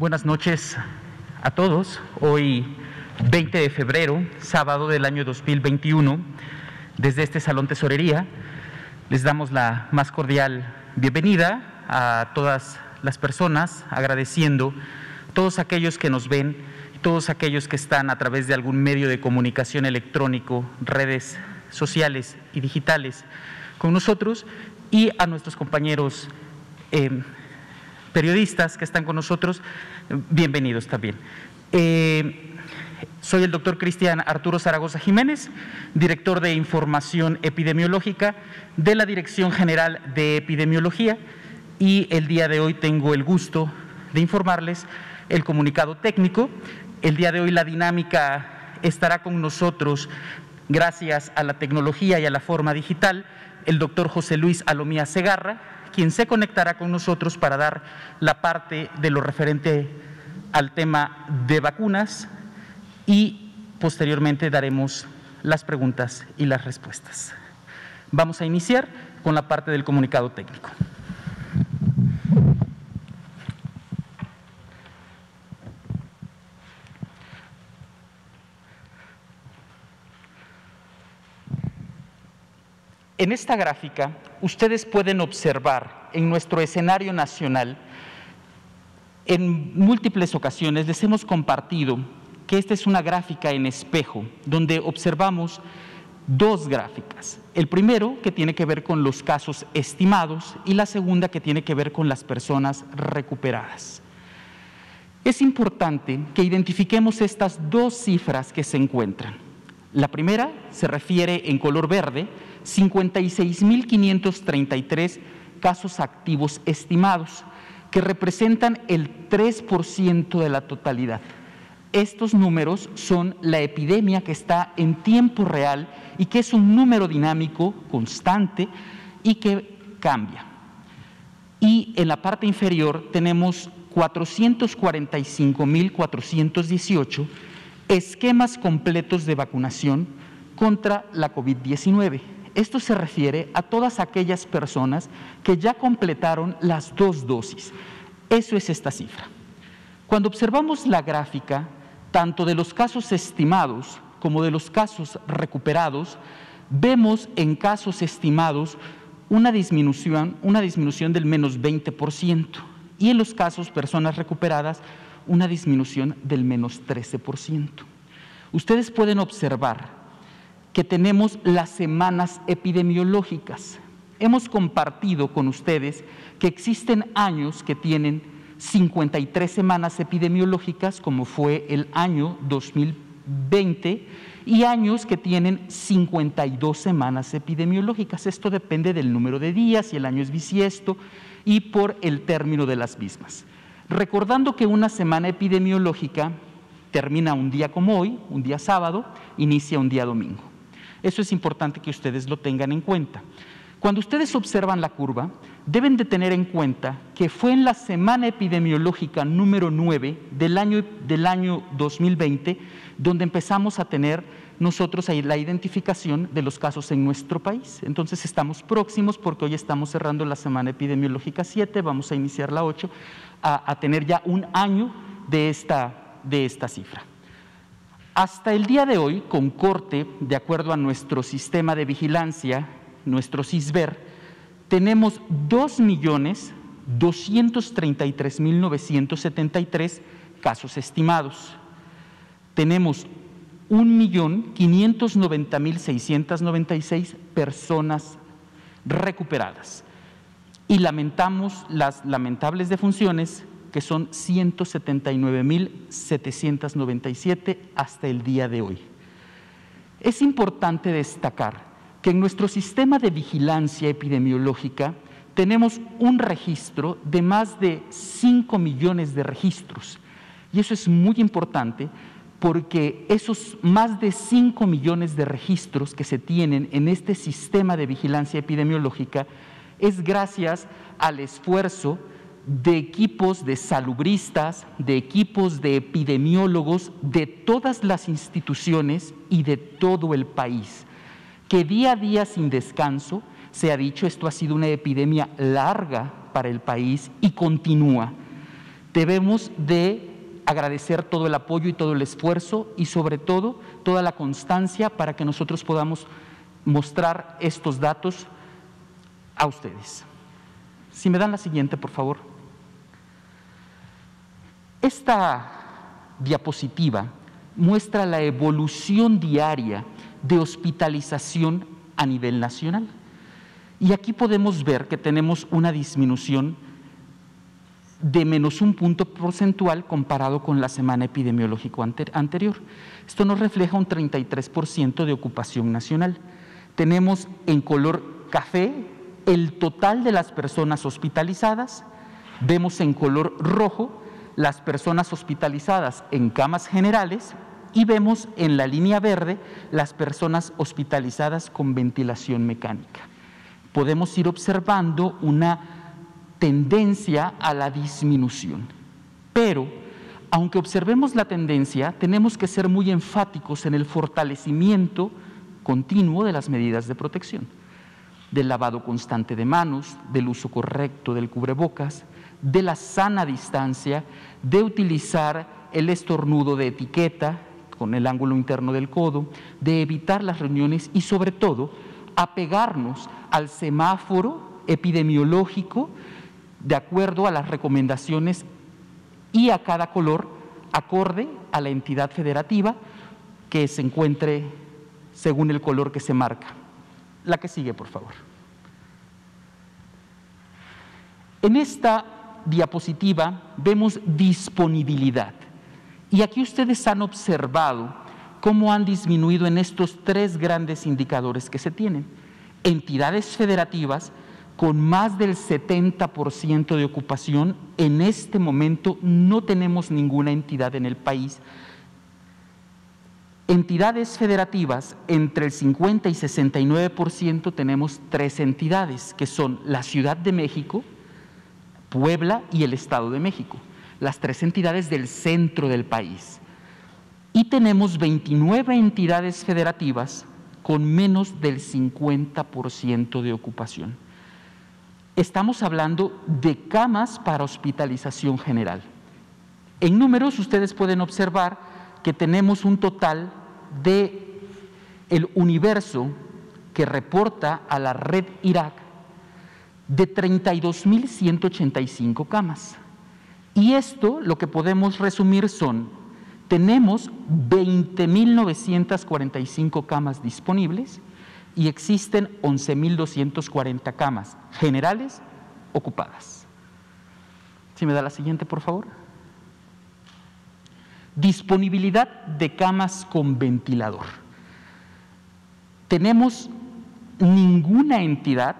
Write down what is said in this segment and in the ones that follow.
Buenas noches a todos. Hoy, 20 de febrero, sábado del año 2021, desde este Salón Tesorería, les damos la más cordial bienvenida a todas las personas, agradeciendo todos aquellos que nos ven, todos aquellos que están a través de algún medio de comunicación electrónico, redes sociales y digitales con nosotros y a nuestros compañeros eh, periodistas que están con nosotros, bienvenidos también. Eh, soy el doctor Cristian Arturo Zaragoza Jiménez, director de Información Epidemiológica de la Dirección General de Epidemiología y el día de hoy tengo el gusto de informarles el comunicado técnico. El día de hoy la dinámica estará con nosotros gracias a la tecnología y a la forma digital el doctor José Luis Alomía Segarra, quien se conectará con nosotros para dar la parte de lo referente al tema de vacunas y posteriormente daremos las preguntas y las respuestas. Vamos a iniciar con la parte del comunicado técnico. En esta gráfica, ustedes pueden observar en nuestro escenario nacional, en múltiples ocasiones les hemos compartido que esta es una gráfica en espejo, donde observamos dos gráficas. El primero que tiene que ver con los casos estimados y la segunda que tiene que ver con las personas recuperadas. Es importante que identifiquemos estas dos cifras que se encuentran. La primera se refiere en color verde 56.533 casos activos estimados, que representan el 3% de la totalidad. Estos números son la epidemia que está en tiempo real y que es un número dinámico constante y que cambia. Y en la parte inferior tenemos 445.418 esquemas completos de vacunación contra la COVID-19. Esto se refiere a todas aquellas personas que ya completaron las dos dosis. Eso es esta cifra. Cuando observamos la gráfica, tanto de los casos estimados como de los casos recuperados, vemos en casos estimados una disminución, una disminución del menos 20% y en los casos personas recuperadas una disminución del menos 13%. Ustedes pueden observar que tenemos las semanas epidemiológicas. Hemos compartido con ustedes que existen años que tienen 53 semanas epidemiológicas, como fue el año 2020, y años que tienen 52 semanas epidemiológicas. Esto depende del número de días, si el año es bisiesto, y por el término de las mismas. Recordando que una semana epidemiológica termina un día como hoy, un día sábado, inicia un día domingo. Eso es importante que ustedes lo tengan en cuenta. Cuando ustedes observan la curva, deben de tener en cuenta que fue en la semana epidemiológica número 9 del año, del año 2020 donde empezamos a tener nosotros la identificación de los casos en nuestro país. Entonces estamos próximos porque hoy estamos cerrando la semana epidemiológica 7, vamos a iniciar la 8, a, a tener ya un año de esta, de esta cifra. Hasta el día de hoy, con corte, de acuerdo a nuestro sistema de vigilancia, nuestro CISBER, tenemos 2.233.973 casos estimados. Tenemos 1.590.696 personas recuperadas. Y lamentamos las lamentables defunciones que son 179.797 hasta el día de hoy. Es importante destacar que en nuestro sistema de vigilancia epidemiológica tenemos un registro de más de 5 millones de registros. Y eso es muy importante porque esos más de 5 millones de registros que se tienen en este sistema de vigilancia epidemiológica es gracias al esfuerzo de equipos de salubristas, de equipos de epidemiólogos de todas las instituciones y de todo el país, que día a día sin descanso, se ha dicho, esto ha sido una epidemia larga para el país y continúa. Debemos de agradecer todo el apoyo y todo el esfuerzo y sobre todo toda la constancia para que nosotros podamos mostrar estos datos a ustedes. Si me dan la siguiente, por favor. Esta diapositiva muestra la evolución diaria de hospitalización a nivel nacional. Y aquí podemos ver que tenemos una disminución de menos un punto porcentual comparado con la semana epidemiológica anterior. Esto nos refleja un 33% de ocupación nacional. Tenemos en color café el total de las personas hospitalizadas, vemos en color rojo las personas hospitalizadas en camas generales y vemos en la línea verde las personas hospitalizadas con ventilación mecánica. Podemos ir observando una tendencia a la disminución. Pero, aunque observemos la tendencia, tenemos que ser muy enfáticos en el fortalecimiento continuo de las medidas de protección, del lavado constante de manos, del uso correcto del cubrebocas, de la sana distancia, de utilizar el estornudo de etiqueta con el ángulo interno del codo, de evitar las reuniones y sobre todo apegarnos al semáforo epidemiológico de acuerdo a las recomendaciones y a cada color acorde a la entidad federativa que se encuentre según el color que se marca. La que sigue, por favor. En esta diapositiva vemos disponibilidad. Y aquí ustedes han observado cómo han disminuido en estos tres grandes indicadores que se tienen. Entidades federativas con más del 70% de ocupación, en este momento no tenemos ninguna entidad en el país. Entidades federativas, entre el 50 y 69% tenemos tres entidades, que son la Ciudad de México, Puebla y el Estado de México, las tres entidades del centro del país. Y tenemos 29 entidades federativas con menos del 50% de ocupación estamos hablando de camas para hospitalización general. En números ustedes pueden observar que tenemos un total de el universo que reporta a la red Irak de 32.185 camas. Y esto lo que podemos resumir son, tenemos 20.945 camas disponibles y existen 11.240 camas generales ocupadas. Si me da la siguiente, por favor. Disponibilidad de camas con ventilador. Tenemos ninguna entidad,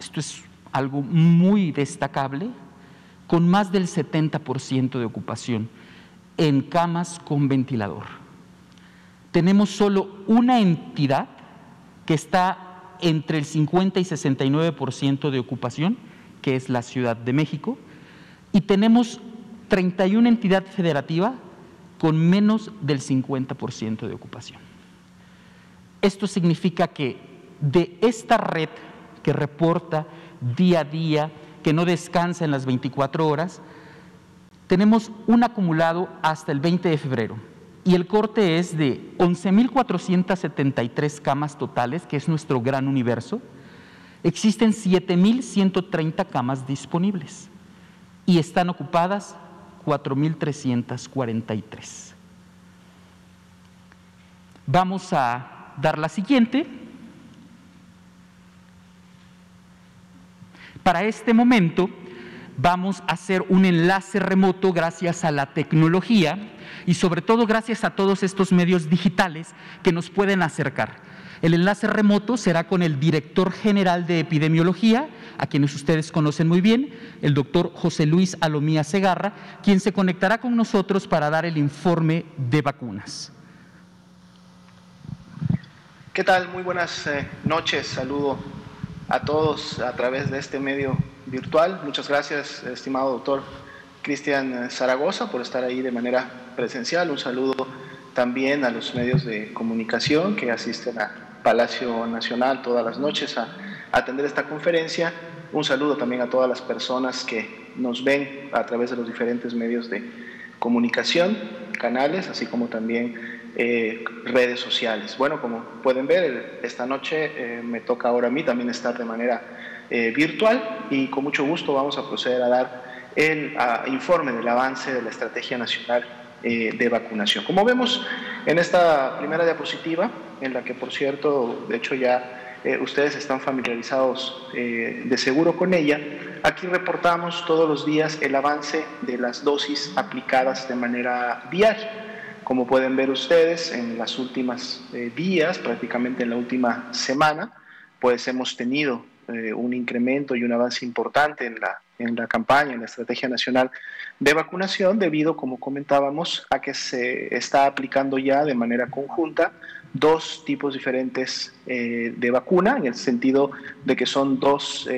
esto es algo muy destacable, con más del 70% de ocupación en camas con ventilador. Tenemos solo una entidad que está entre el 50 y 69% de ocupación, que es la Ciudad de México, y tenemos 31 entidad federativa con menos del 50% de ocupación. Esto significa que de esta red que reporta día a día, que no descansa en las 24 horas, tenemos un acumulado hasta el 20 de febrero y el corte es de 11.473 camas totales, que es nuestro gran universo. Existen 7.130 camas disponibles y están ocupadas 4.343. Vamos a dar la siguiente. Para este momento vamos a hacer un enlace remoto gracias a la tecnología y sobre todo gracias a todos estos medios digitales que nos pueden acercar. El enlace remoto será con el director general de epidemiología, a quienes ustedes conocen muy bien, el doctor José Luis Alomía Segarra, quien se conectará con nosotros para dar el informe de vacunas. ¿Qué tal? Muy buenas eh, noches. Saludo a todos a través de este medio virtual. Muchas gracias, estimado doctor Cristian Zaragoza, por estar ahí de manera presencial. Un saludo también a los medios de comunicación que asisten a Palacio Nacional todas las noches a, atender esta conferencia. Un saludo también a todas las personas que nos ven a través de los diferentes medios de comunicación, canales, así como también eh, redes sociales. Bueno, como pueden ver, esta noche eh, me toca ahora a mí también estar de manera eh, virtual y con mucho gusto vamos a proceder a dar el informe del avance de la Estrategia Nacional de Vacunación. Como vemos en esta primera diapositiva, en la que por cierto, de hecho ya ustedes están familiarizados de seguro con ella, aquí reportamos todos los días el avance de las dosis aplicadas de manera diaria. Como pueden ver ustedes, en las últimas eh, días, prácticamente en la última semana, pues hemos tenido eh, un incremento y un avance importante en la, en la campaña, en la estrategia nacional de vacunación, debido, como comentábamos, a que se está aplicando ya de manera conjunta dos tipos diferentes eh, de vacuna, en el sentido de que son dos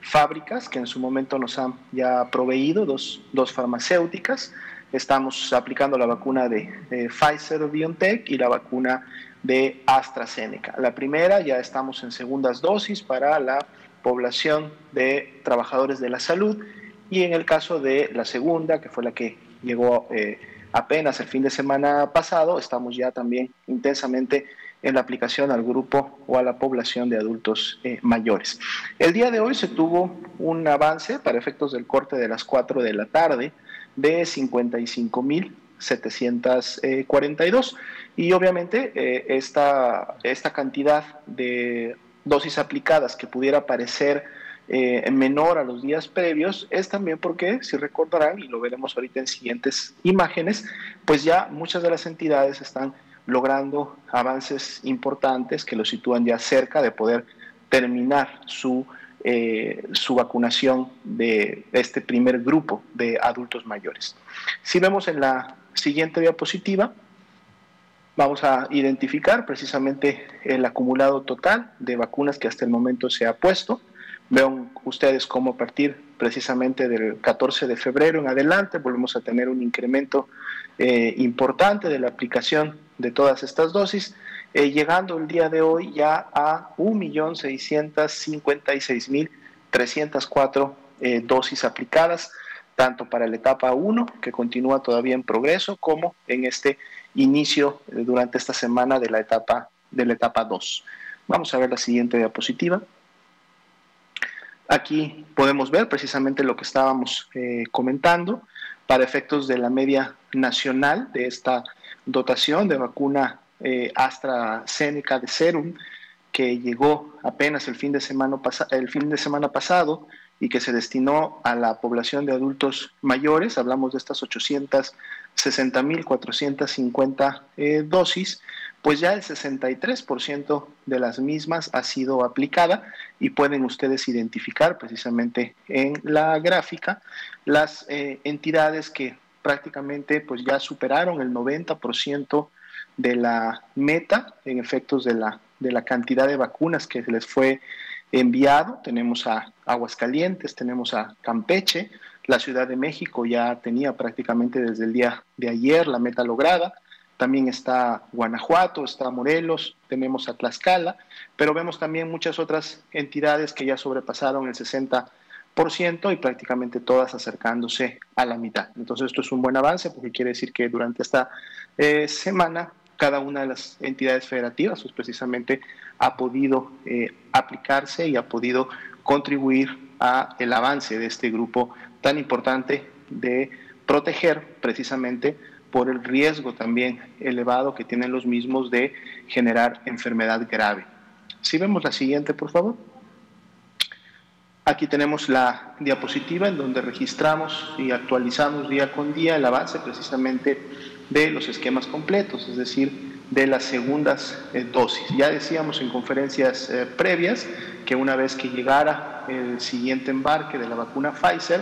fábricas que en su momento nos han ya proveído, dos, dos farmacéuticas, Estamos aplicando la vacuna de Pfizer o BioNTech y la vacuna de AstraZeneca. La primera ya estamos en segundas dosis para la población de trabajadores de la salud y en el caso de la segunda, que fue la que llegó eh, apenas el fin de semana pasado, estamos ya también intensamente en la aplicación al grupo o a la población de adultos eh, mayores. El día de hoy se tuvo un avance para efectos del corte de las 4 de la tarde de 55.742. Y obviamente eh, esta, esta cantidad de dosis aplicadas que pudiera parecer eh, menor a los días previos es también porque, si recordarán, y lo veremos ahorita en siguientes imágenes, pues ya muchas de las entidades están logrando avances importantes que lo sitúan ya cerca de poder terminar su eh, su vacunación de este primer grupo de adultos mayores. Si vemos en la siguiente diapositiva, vamos a identificar precisamente el acumulado total de vacunas que hasta el momento se ha puesto. Vean ustedes cómo a partir precisamente del 14 de febrero en adelante volvemos a tener un incremento eh, importante de la aplicación de todas estas dosis eh, llegando el día de hoy ya a 1.656.304 eh, dosis aplicadas, tanto para la etapa 1, que continúa todavía en progreso, como en este inicio eh, durante esta semana de la etapa, de la etapa 2. Vamos a ver la siguiente diapositiva. Aquí podemos ver precisamente lo que estábamos eh, comentando para efectos de la media nacional de esta dotación de vacuna eh, AstraZeneca de Serum, que llegó apenas el fin, de semana el fin de semana pasado y que se destinó a la población de adultos mayores, hablamos de estas 860.450 eh, dosis, pues ya el 63% de las mismas ha sido aplicada y pueden ustedes identificar precisamente en la gráfica las eh, entidades que prácticamente pues ya superaron el 90% de la meta en efectos de la, de la cantidad de vacunas que les fue enviado. Tenemos a Aguascalientes, tenemos a Campeche, la Ciudad de México ya tenía prácticamente desde el día de ayer la meta lograda. También está Guanajuato, está Morelos, tenemos a Tlaxcala, pero vemos también muchas otras entidades que ya sobrepasaron el 60% y prácticamente todas acercándose a la mitad. Entonces esto es un buen avance porque quiere decir que durante esta eh, semana cada una de las entidades federativas pues precisamente ha podido eh, aplicarse y ha podido contribuir a el avance de este grupo tan importante de proteger precisamente por el riesgo también elevado que tienen los mismos de generar enfermedad grave. Si vemos la siguiente, por favor. Aquí tenemos la diapositiva en donde registramos y actualizamos día con día el avance precisamente de los esquemas completos, es decir, de las segundas eh, dosis. Ya decíamos en conferencias eh, previas que una vez que llegara el siguiente embarque de la vacuna Pfizer,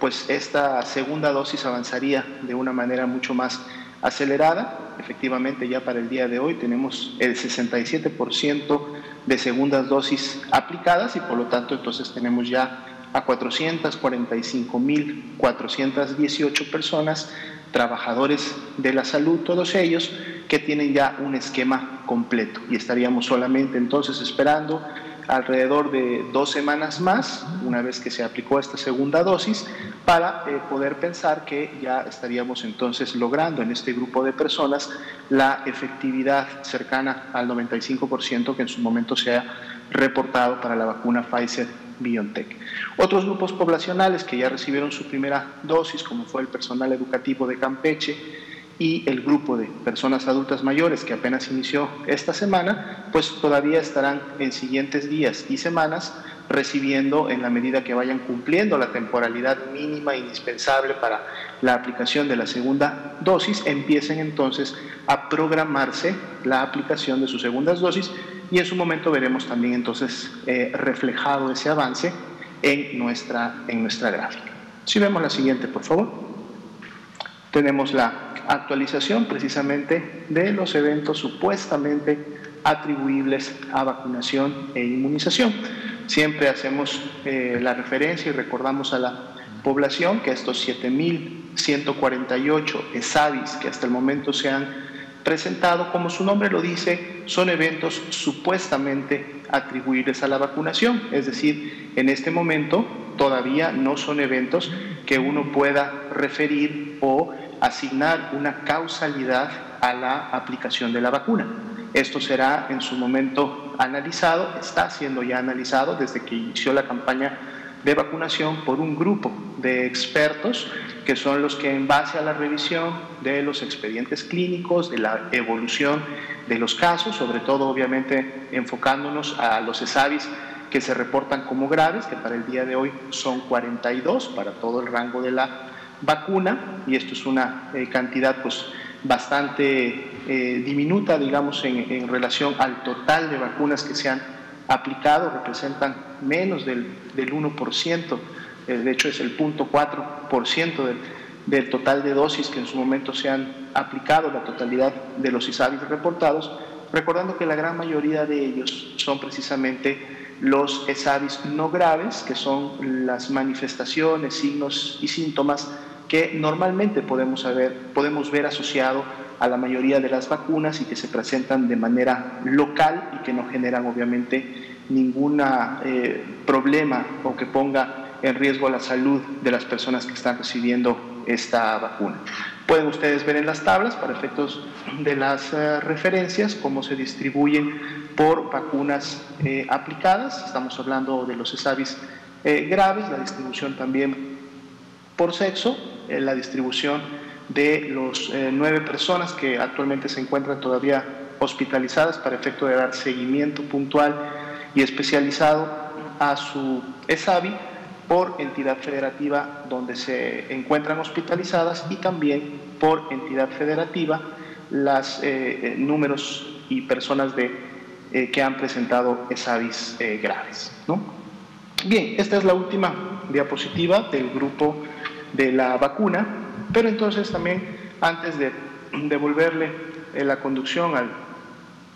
pues esta segunda dosis avanzaría de una manera mucho más acelerada. Efectivamente, ya para el día de hoy tenemos el 67% de segundas dosis aplicadas y por lo tanto entonces tenemos ya a 445.418 personas trabajadores de la salud, todos ellos que tienen ya un esquema completo. Y estaríamos solamente entonces esperando alrededor de dos semanas más, una vez que se aplicó esta segunda dosis, para eh, poder pensar que ya estaríamos entonces logrando en este grupo de personas la efectividad cercana al 95% que en su momento se ha reportado para la vacuna Pfizer BioNTech. Otros grupos poblacionales que ya recibieron su primera dosis, como fue el personal educativo de Campeche, y el grupo de personas adultas mayores que apenas inició esta semana, pues todavía estarán en siguientes días y semanas recibiendo en la medida que vayan cumpliendo la temporalidad mínima indispensable para la aplicación de la segunda dosis, empiecen entonces a programarse la aplicación de sus segundas dosis y en su momento veremos también entonces eh, reflejado ese avance en nuestra, en nuestra gráfica. Si vemos la siguiente, por favor. Tenemos la actualización precisamente de los eventos supuestamente atribuibles a vacunación e inmunización. Siempre hacemos eh, la referencia y recordamos a la población que estos 7.148 ESAVIS que hasta el momento se han presentado, como su nombre lo dice, son eventos supuestamente atribuibles a la vacunación, es decir, en este momento todavía no son eventos que uno pueda referir o asignar una causalidad a la aplicación de la vacuna. Esto será en su momento analizado, está siendo ya analizado desde que inició la campaña de vacunación por un grupo de expertos que son los que en base a la revisión de los expedientes clínicos, de la evolución de los casos, sobre todo obviamente enfocándonos a los ESAVIS que se reportan como graves, que para el día de hoy son 42 para todo el rango de la vacuna, y esto es una eh, cantidad pues bastante eh, diminuta, digamos, en, en, relación al total de vacunas que se han aplicado, representan menos del, del 1%, eh, de hecho es el 0.4% del, del total de dosis que en su momento se han aplicado, la totalidad de los ISABIS reportados, recordando que la gran mayoría de ellos son precisamente los ESAVIS no graves, que son las manifestaciones, signos y síntomas que normalmente podemos, podemos ver asociado a la mayoría de las vacunas y que se presentan de manera local y que no generan obviamente ningún eh, problema o que ponga en riesgo la salud de las personas que están recibiendo esta vacuna. Pueden ustedes ver en las tablas, para efectos de las eh, referencias, cómo se distribuyen por vacunas eh, aplicadas. Estamos hablando de los ESAVIS graves, la distribución también por sexo, la distribución de los eh, nueve personas que actualmente se encuentran todavía hospitalizadas para efecto de dar seguimiento puntual y especializado a su ESAVI por entidad federativa donde se encuentran hospitalizadas y también por entidad federativa las eh, eh, números y personas de, que han presentado ESAVIs graves. ¿no? Bien, esta es la última diapositiva del grupo de la vacuna, pero entonces también antes de devolverle eh, la conducción al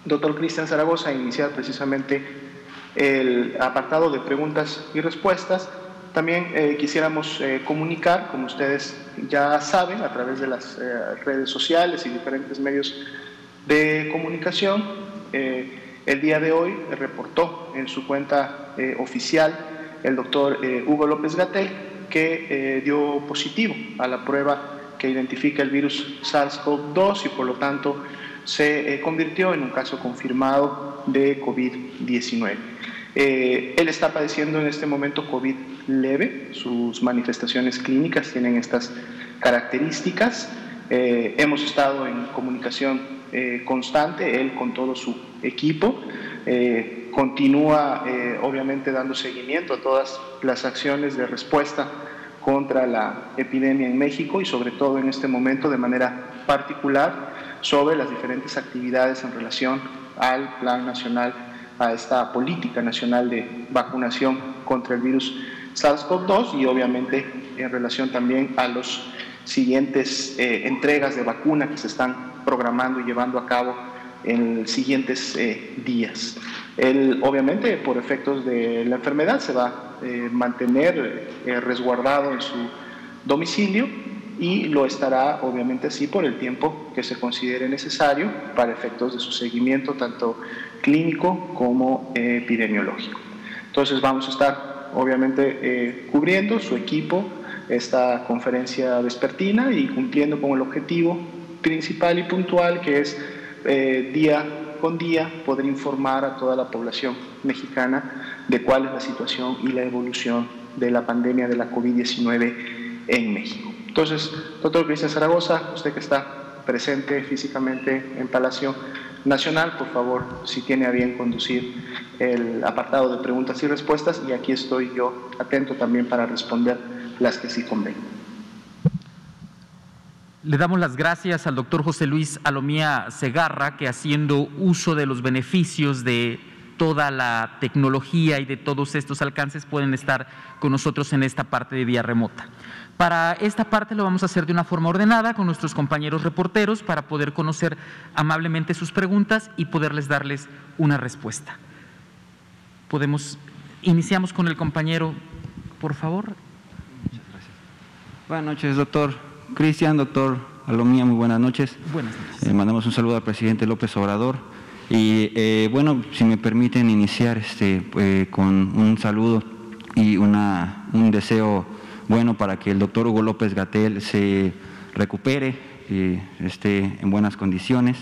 doctor Cristian Zaragoza iniciar precisamente el apartado de preguntas y respuestas, también eh, quisiéramos eh, comunicar, como ustedes ya saben, a través de las redes sociales y diferentes medios de comunicación, el día de hoy reportó en su cuenta oficial el doctor Hugo López Gatel que eh, dio positivo a la prueba que identifica el virus SARS-CoV-2 y por lo tanto se eh, convirtió en un caso confirmado de COVID-19. Eh, él está padeciendo en este momento COVID leve, sus manifestaciones clínicas tienen estas características. hemos estado en comunicación constante, él con todo su equipo continúa eh, obviamente dando seguimiento a todas las acciones de respuesta contra la epidemia en México y sobre todo en este momento de manera particular sobre las diferentes actividades en relación al Plan Nacional, a esta política nacional de vacunación contra el virus SARS-CoV-2 y obviamente en relación también a los siguientes eh, entregas de vacuna que se están programando y llevando a cabo en siguientes eh, días. Él, obviamente, por efectos de la enfermedad, se va a eh, mantener eh, resguardado en su domicilio y lo estará obviamente así por el tiempo que se considere necesario para efectos de su seguimiento tanto clínico como epidemiológico. Entonces vamos a estar obviamente eh, cubriendo su equipo esta conferencia vespertina y cumpliendo con el objetivo principal y puntual que es eh, día con día poder informar a toda la población mexicana de cuál es la situación y la evolución de la pandemia de la COVID-19 en México. Entonces, doctor Cristian Zaragoza, usted que está presente físicamente en Palacio Nacional, por favor, si tiene a bien conducir el apartado de preguntas y respuestas, y aquí estoy yo atento también para responder las que sí convengan. Le damos las gracias al doctor José Luis Alomía Segarra, que haciendo uso de los beneficios de toda la tecnología y de todos estos alcances pueden estar con nosotros en esta parte de vía remota. Para esta parte lo vamos a hacer de una forma ordenada con nuestros compañeros reporteros para poder conocer amablemente sus preguntas y poderles darles una respuesta. Podemos, iniciamos con el compañero, por favor. Muchas gracias. Buenas noches, doctor Cristian, doctor Alomía, muy buenas noches. Buenas noches. Eh, mandamos un saludo al presidente López Obrador. Y eh, bueno, si me permiten iniciar este, eh, con un saludo y una, un deseo bueno para que el doctor Hugo López Gatel se recupere y esté en buenas condiciones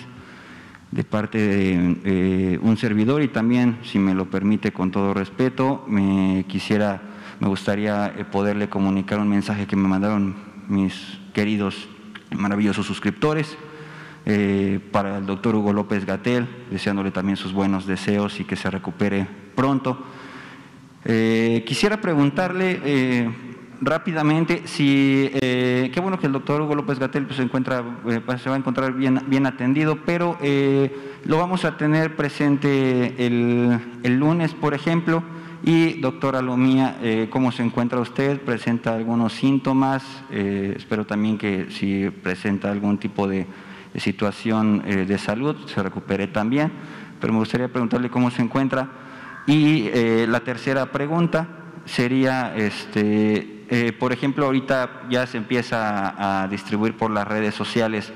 de parte de eh, un servidor y también, si me lo permite con todo respeto, me quisiera, me gustaría eh, poderle comunicar un mensaje que me mandaron mis queridos maravillosos suscriptores eh, para el doctor Hugo López Gatel, deseándole también sus buenos deseos y que se recupere pronto. quisiera preguntarle rápidamente, si, eh, qué bueno que el doctor Hugo López Gatel pues, se, encuentra, eh, pues, se va a encontrar bien, bien atendido, pero eh, lo vamos a tener presente el, el, lunes, por ejemplo. Y doctora Lomía, ¿cómo se encuentra usted? ¿Presenta algunos síntomas? espero también que si presenta algún tipo de, situación de salud, se recupere también. Pero me gustaría preguntarle cómo se encuentra. Y la tercera pregunta sería, este, eh, por ejemplo, ahorita ya se empieza a, distribuir por las redes sociales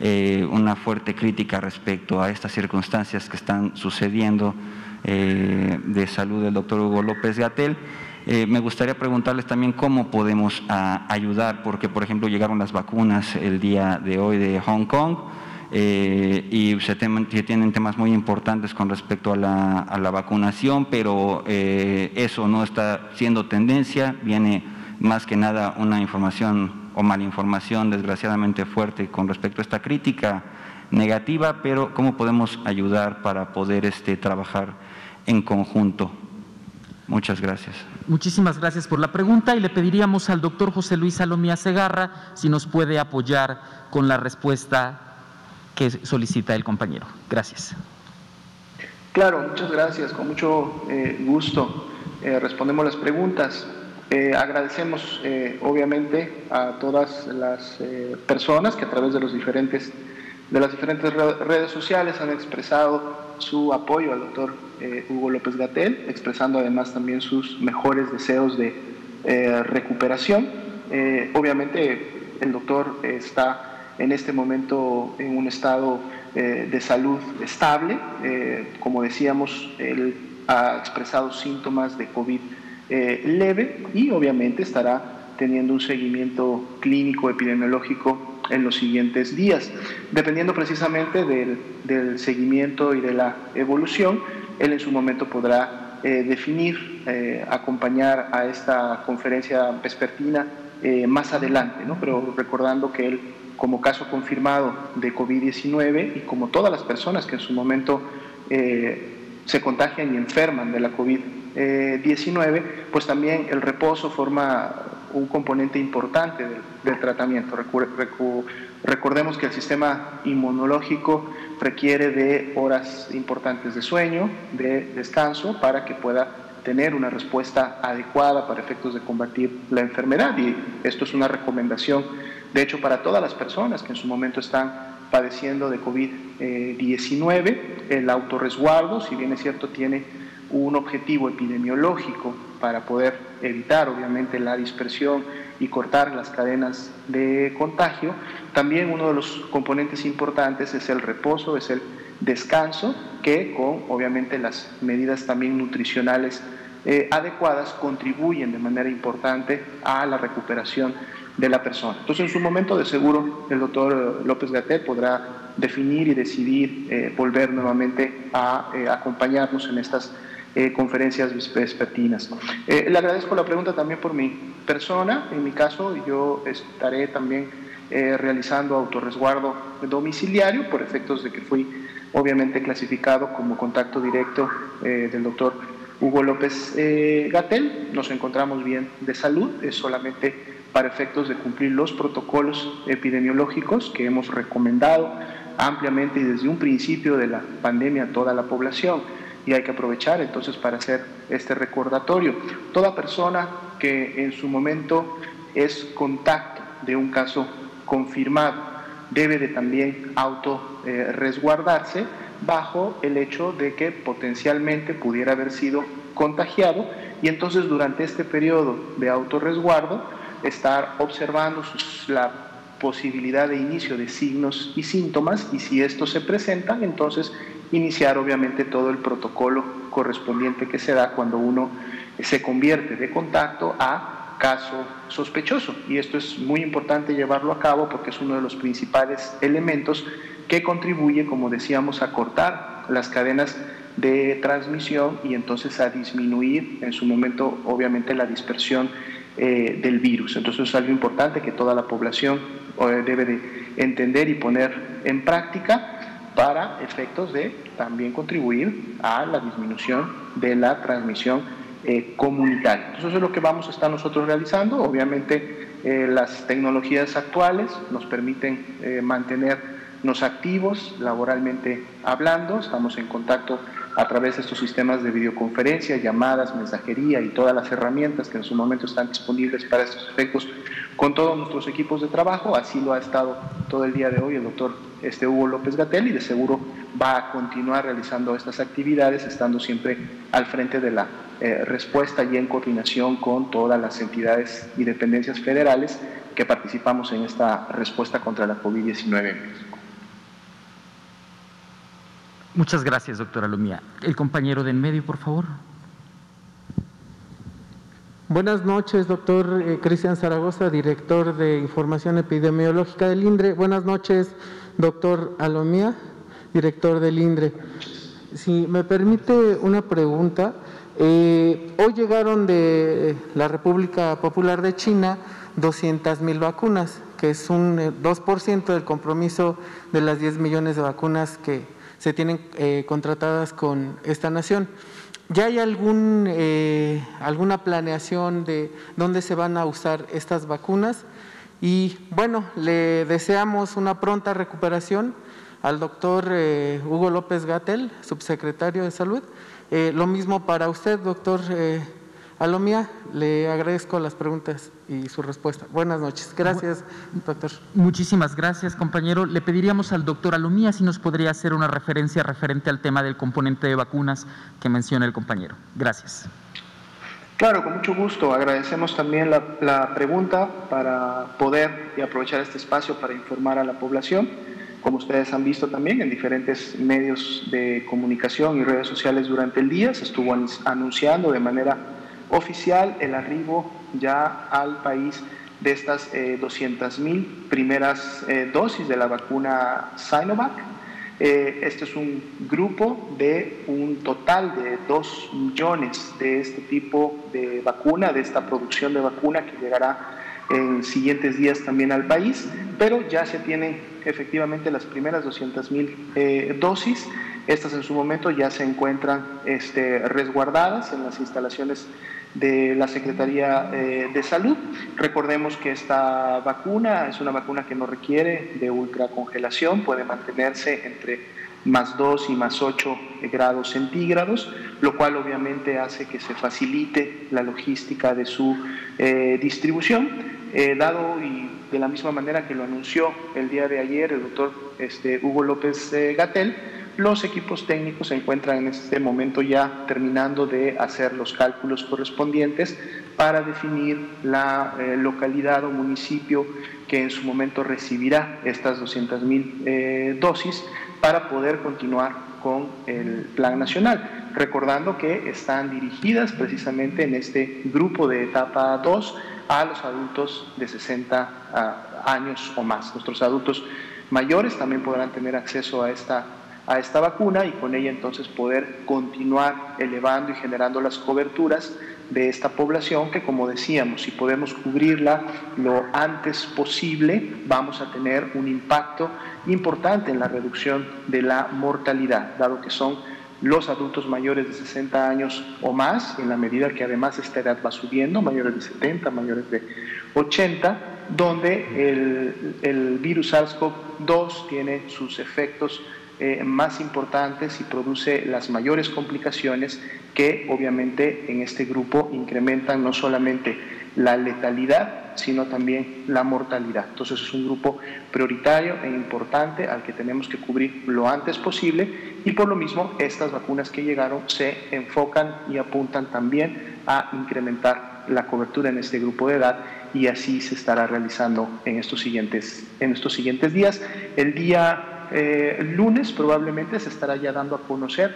eh, una fuerte crítica respecto a estas circunstancias que están sucediendo eh, de salud del doctor Hugo López Gatel. me gustaría preguntarles también cómo podemos ayudar, porque por ejemplo llegaron las vacunas el día de hoy de Hong Kong. y se, tienen temas muy importantes con respecto a la, a la vacunación, pero eso no está siendo tendencia, viene más que nada una información o malinformación desgraciadamente fuerte con respecto a esta crítica negativa, pero cómo podemos ayudar para poder este, trabajar en conjunto. Muchas gracias. Muchísimas gracias por la pregunta y le pediríamos al doctor José Luis Salomía Segarra si nos puede apoyar con la respuesta que solicita el compañero. Gracias. Claro, muchas gracias. Con mucho eh, gusto eh, respondemos las preguntas. Eh, agradecemos eh, obviamente a todas las eh, personas que a través de, los diferentes, de las diferentes redes sociales han expresado su apoyo al doctor Hugo López Gatel, expresando además también sus mejores deseos de recuperación. obviamente el doctor está en este momento en un estado de salud estable. como decíamos, él ha expresado síntomas de COVID-19 eh, leve y obviamente estará teniendo un seguimiento clínico epidemiológico en los siguientes días. Dependiendo precisamente del, seguimiento y de la evolución, él en su momento podrá eh, definir, eh, acompañar a esta conferencia vespertina más adelante, ¿no? pero recordando que él, como caso confirmado de COVID-19 y como todas las personas que en su momento se contagian y enferman de la COVID-19, 19, pues también el reposo forma un componente importante del, tratamiento. recordemos que el sistema inmunológico requiere de horas importantes de sueño, de descanso, para que pueda tener una respuesta adecuada para efectos de combatir la enfermedad. Y esto es una recomendación, de hecho, para todas las personas que en su momento están padeciendo de COVID-19. El autorresguardo, si bien es cierto, tiene un objetivo epidemiológico para poder evitar obviamente la dispersión y cortar las cadenas de contagio, también uno de los componentes importantes es el reposo, es el descanso, que con obviamente las medidas también nutricionales eh, adecuadas contribuyen de manera importante a la recuperación de la persona. Entonces, en su momento, de seguro, el doctor López Gatel podrá definir y decidir eh, volver nuevamente a eh, acompañarnos en estas conferencias vespertinas. le agradezco la pregunta también por mi persona. En mi caso, yo estaré también realizando autorresguardo domiciliario por efectos de que fui obviamente clasificado como contacto directo del doctor Hugo López eh, Gatel. Nos encontramos bien de salud, es solamente para efectos de cumplir los protocolos epidemiológicos que hemos recomendado ampliamente y desde un principio de la pandemia a toda la población. Y hay que aprovechar entonces para hacer este recordatorio. Toda persona que en su momento es contacto de un caso confirmado debe de también auto resguardarse bajo el hecho de que potencialmente pudiera haber sido contagiado y entonces durante este periodo de autorresguardo estar observando la posibilidad de inicio de signos y síntomas y si estos se presentan entonces iniciar obviamente todo el protocolo correspondiente que se da cuando uno se convierte de contacto a caso sospechoso y esto es muy importante llevarlo a cabo porque es uno de los principales elementos que contribuye, como decíamos, a cortar las cadenas de transmisión y entonces a disminuir en su momento, obviamente, la dispersión eh, del virus. Entonces es algo importante que toda la población eh, debe de entender y poner en práctica para efectos de también contribuir a la disminución de la transmisión eh, comunitaria. Entonces eso es lo que vamos a estar nosotros realizando. Obviamente las tecnologías actuales nos permiten mantener nos activos laboralmente hablando, estamos en contacto a través de estos sistemas de videoconferencia, llamadas, mensajería y todas las herramientas que en su momento están disponibles para estos efectos con todos nuestros equipos de trabajo, así lo ha estado todo el día de hoy el doctor este, Hugo López Gatel y de seguro va a continuar realizando estas actividades estando siempre al frente de la eh, respuesta y en coordinación con todas las entidades y dependencias federales que participamos en esta respuesta contra la COVID-19 Muchas gracias, doctora Lumía. El compañero de en medio, por favor. Buenas noches, doctor eh, Cristian Zaragoza, director de Información Epidemiológica del INDRE. Buenas noches, doctor Alomía, director del INDRE. Si me permite una pregunta, eh, hoy llegaron de la República Popular de China 200 mil vacunas, que es un 2% eh, del compromiso de las 10 millones de vacunas que se tienen eh, contratadas con esta nación. ¿Ya hay algún, eh, alguna planeación de dónde se van a usar estas vacunas? Y bueno, le deseamos una pronta recuperación al doctor eh, Hugo López Gatel, subsecretario de Salud. lo mismo para usted, doctor Alomía, le agradezco las preguntas y su respuesta. Buenas noches. Gracias, doctor. Muchísimas gracias, compañero. Le pediríamos al doctor Alomía si nos podría hacer una referencia referente al tema del componente de vacunas que menciona el compañero. Gracias. Claro, con mucho gusto. Agradecemos también la, la pregunta para poder y aprovechar este espacio para informar a la población. Como ustedes han visto también en diferentes medios de comunicación y redes sociales durante el día, se estuvo anunciando de manera oficial el arribo ya al país de estas eh, 200.000 primeras eh, dosis de la vacuna Sinovac. Eh, este es un grupo de un total de 2 millones de este tipo de vacuna, de esta producción de vacuna que llegará en siguientes días también al país, pero ya se tienen efectivamente las primeras 200.000 eh, dosis. Estas en su momento ya se encuentran este, resguardadas en las instalaciones de la Secretaría eh, de Salud. Recordemos que esta vacuna es una vacuna que no requiere de ultracongelación, puede mantenerse entre más 2 y más 8 grados centígrados, lo cual obviamente hace que se facilite la logística de su eh, distribución, eh, dado y de la misma manera que lo anunció el día de ayer el doctor este, Hugo López Gatel, Los equipos técnicos se encuentran en este momento ya terminando de hacer los cálculos correspondientes para definir la eh, localidad o municipio que en su momento recibirá estas 200 mil eh, dosis para poder continuar con el plan nacional. Recordando que están dirigidas precisamente en este grupo de etapa 2 a los adultos de 60 ah, años o más. Nuestros adultos mayores también podrán tener acceso a esta a esta vacuna y con ella entonces poder continuar elevando y generando las coberturas de esta población que como decíamos, si podemos cubrirla lo antes posible, vamos a tener un impacto importante en la reducción de la mortalidad, dado que son los adultos mayores de 60 años o más, en la medida que además esta edad va subiendo, mayores de 70, mayores de 80, donde el, el virus SARS-CoV-2 tiene sus efectos eh, más importantes y produce las mayores complicaciones que obviamente en este grupo incrementan no solamente la letalidad, sino también la mortalidad. Entonces es un grupo prioritario e importante al que tenemos que cubrir lo antes posible y por lo mismo estas vacunas que llegaron se enfocan y apuntan también a incrementar la cobertura en este grupo de edad y así se estará realizando en estos siguientes, en estos siguientes días. El día eh, lunes probablemente se estará ya dando a conocer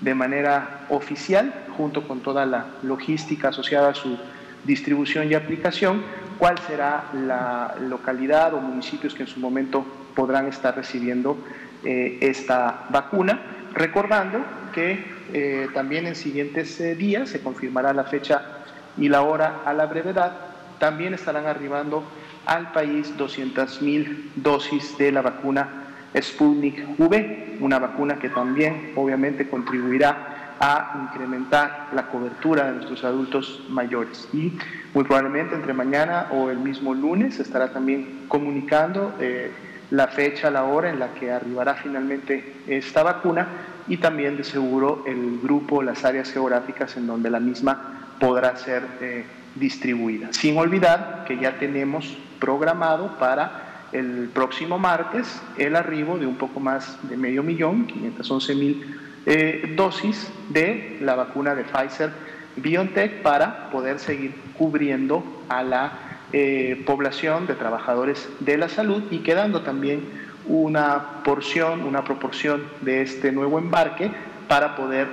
de manera oficial, junto con toda la logística asociada a su distribución y aplicación, cuál será la localidad o municipios que en su momento podrán estar recibiendo eh, esta vacuna, recordando que eh, también en siguientes días se confirmará la fecha y la hora a la brevedad, también estarán arribando al país 200.000 dosis de la vacuna Sputnik V, una vacuna que también obviamente contribuirá a incrementar la cobertura de nuestros adultos mayores. Y muy probablemente entre mañana o el mismo lunes estará también comunicando eh, la fecha, la hora en la que arribará finalmente esta vacuna y también de seguro el grupo, las áreas geográficas en donde la misma podrá ser eh, distribuida. Sin olvidar que ya tenemos programado para el próximo martes el arribo de un poco más de medio millón, 511 mil eh, dosis de la vacuna de Pfizer BioNTech para poder seguir cubriendo a la eh, población de trabajadores de la salud y quedando también una porción, una proporción de este nuevo embarque para poder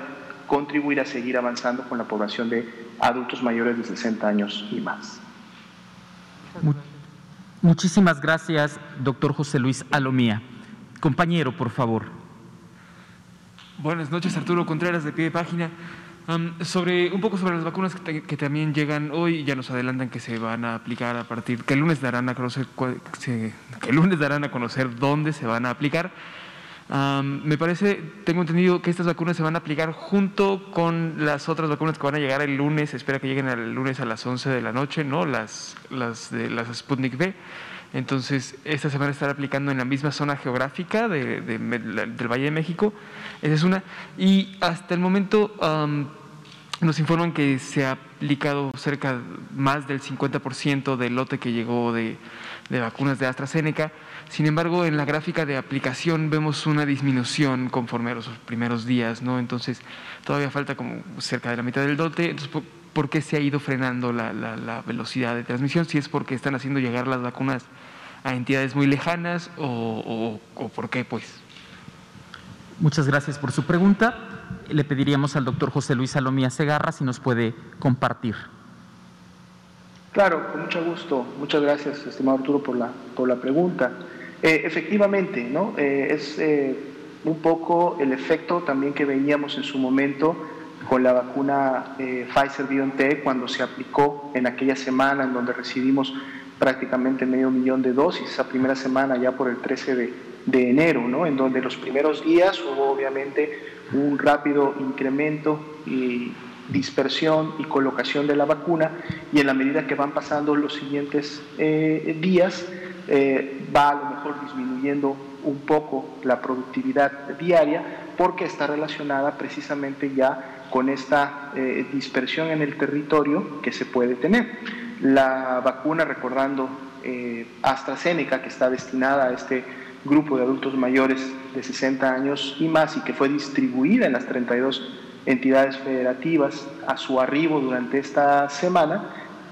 contribuir a seguir avanzando con la población de adultos mayores de 60 años y más. Muchísimas gracias, doctor José Luis Alomía. Compañero, por favor. Buenas noches, Arturo Contreras, de pie de página. sobre un poco sobre las vacunas que, también llegan hoy, ya nos adelantan que se van a aplicar a partir, que el lunes darán a conocer, que el lunes darán a conocer dónde se van a aplicar me parece, tengo entendido que estas vacunas se van a aplicar junto con las otras vacunas que van a llegar el lunes, espera que lleguen el lunes a las 11 de la noche, ¿no? Las, las de las Sputnik V. Entonces, estas se van a estar aplicando en la misma zona geográfica de, del Valle de México. Esa es una. Y hasta el momento nos informan que se ha aplicado cerca más del 50% del lote que llegó de vacunas de AstraZeneca. Sin embargo, en la gráfica de aplicación vemos una disminución conforme a los primeros días, ¿no? Entonces, todavía falta como cerca de la mitad del dote. Entonces, ¿por, qué se ha ido frenando la, velocidad de transmisión? Si es porque están haciendo llegar las vacunas a entidades muy lejanas o, o por qué, pues. Muchas gracias por su pregunta. Le pediríamos al doctor José Luis Salomía Segarra si nos puede compartir. Claro, con mucho gusto. Muchas gracias, estimado Arturo, por la, por la pregunta. Eh, efectivamente, ¿no? Eh, es eh, un poco el efecto también que veíamos en su momento con la vacuna Pfizer-BioNTech cuando se aplicó en aquella semana en donde recibimos prácticamente medio millón de dosis, esa primera semana ya por el 13 de, de enero, ¿no? en donde los primeros días hubo obviamente un rápido incremento y dispersión y colocación de la vacuna y en la medida que van pasando los siguientes días eh, va a lo mejor disminuyendo un poco la productividad diaria porque está relacionada precisamente ya con esta eh, dispersión en el territorio que se puede tener. La vacuna, recordando eh, AstraZeneca, que está destinada a este grupo de adultos mayores de 60 años y más y que fue distribuida en las 32 entidades federativas a su arribo durante esta semana,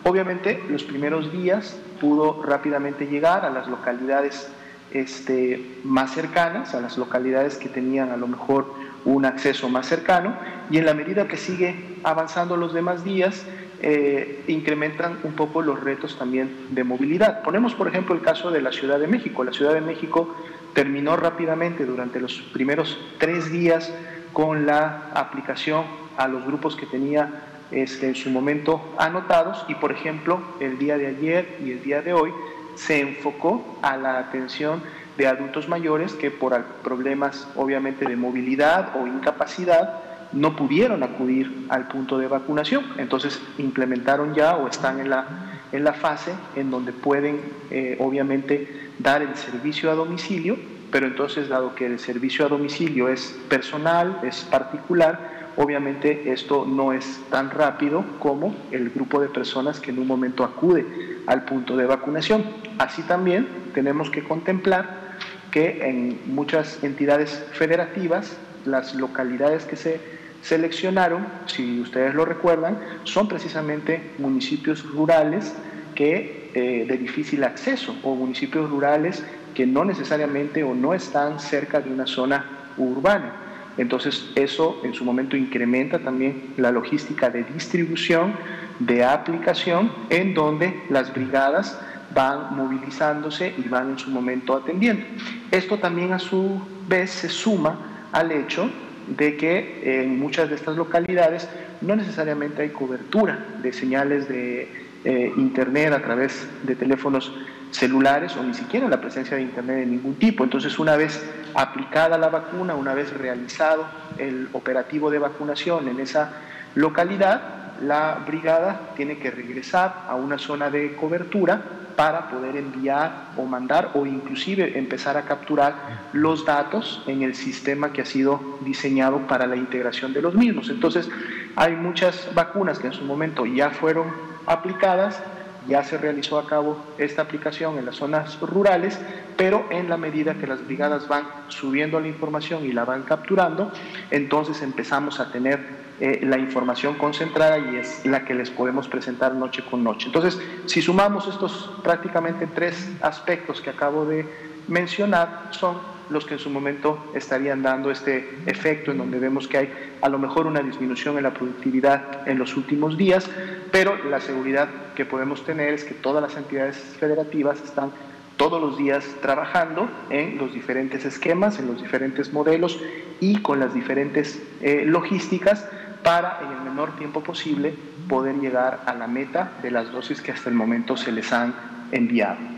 obviamente los primeros días pudo rápidamente llegar a las localidades este, más cercanas, a las localidades que tenían a lo mejor un acceso más cercano, y en la medida que sigue avanzando los demás días, eh, incrementan un poco los retos también de movilidad. Ponemos, por ejemplo, el caso de la Ciudad de México. La Ciudad de México terminó rápidamente durante los primeros tres días con la aplicación a los grupos que tenía este, en su momento anotados y, por ejemplo, el día de ayer y el día de hoy se enfocó a la atención de adultos mayores que por problemas obviamente de movilidad o incapacidad no pudieron acudir al punto de vacunación. Entonces implementaron ya o están en la, en la fase en donde pueden eh, obviamente dar el servicio a domicilio, pero entonces dado que el servicio a domicilio es personal, es particular, obviamente esto no es tan rápido como el grupo de personas que en un momento acude al punto de vacunación. Así también tenemos que contemplar que en muchas entidades federativas las localidades que se seleccionaron, si ustedes lo recuerdan, son precisamente municipios rurales que eh, de difícil acceso o municipios rurales que no necesariamente o no están cerca de una zona urbana. Entonces eso en su momento incrementa también la logística de distribución, de aplicación, en donde las brigadas van movilizándose y van en su momento atendiendo. Esto también a su vez se suma al hecho de que en muchas de estas localidades no necesariamente hay cobertura de señales de eh, Internet a través de teléfonos celulares o ni siquiera la presencia de Internet de ningún tipo. Entonces, una vez aplicada la vacuna, una vez realizado el operativo de vacunación en esa localidad, la brigada tiene que regresar a una zona de cobertura para poder enviar o mandar o inclusive empezar a capturar los datos en el sistema que ha sido diseñado para la integración de los mismos. Entonces, hay muchas vacunas que en su momento ya fueron aplicadas, ya se realizó a cabo esta aplicación en las zonas rurales, pero en la medida que las brigadas van subiendo la información y la van capturando, entonces empezamos a tener eh, la información concentrada y es la que les podemos presentar noche con noche. Entonces, si sumamos estos prácticamente tres aspectos que acabo de mencionar, son los que en su momento estarían dando este efecto en donde vemos que hay a lo mejor una disminución en la productividad en los últimos días, pero la seguridad que podemos tener es que todas las entidades federativas están todos los días trabajando en los diferentes esquemas, en los diferentes modelos y con las diferentes eh, logísticas para en el menor tiempo posible poder llegar a la meta de las dosis que hasta el momento se les han enviado.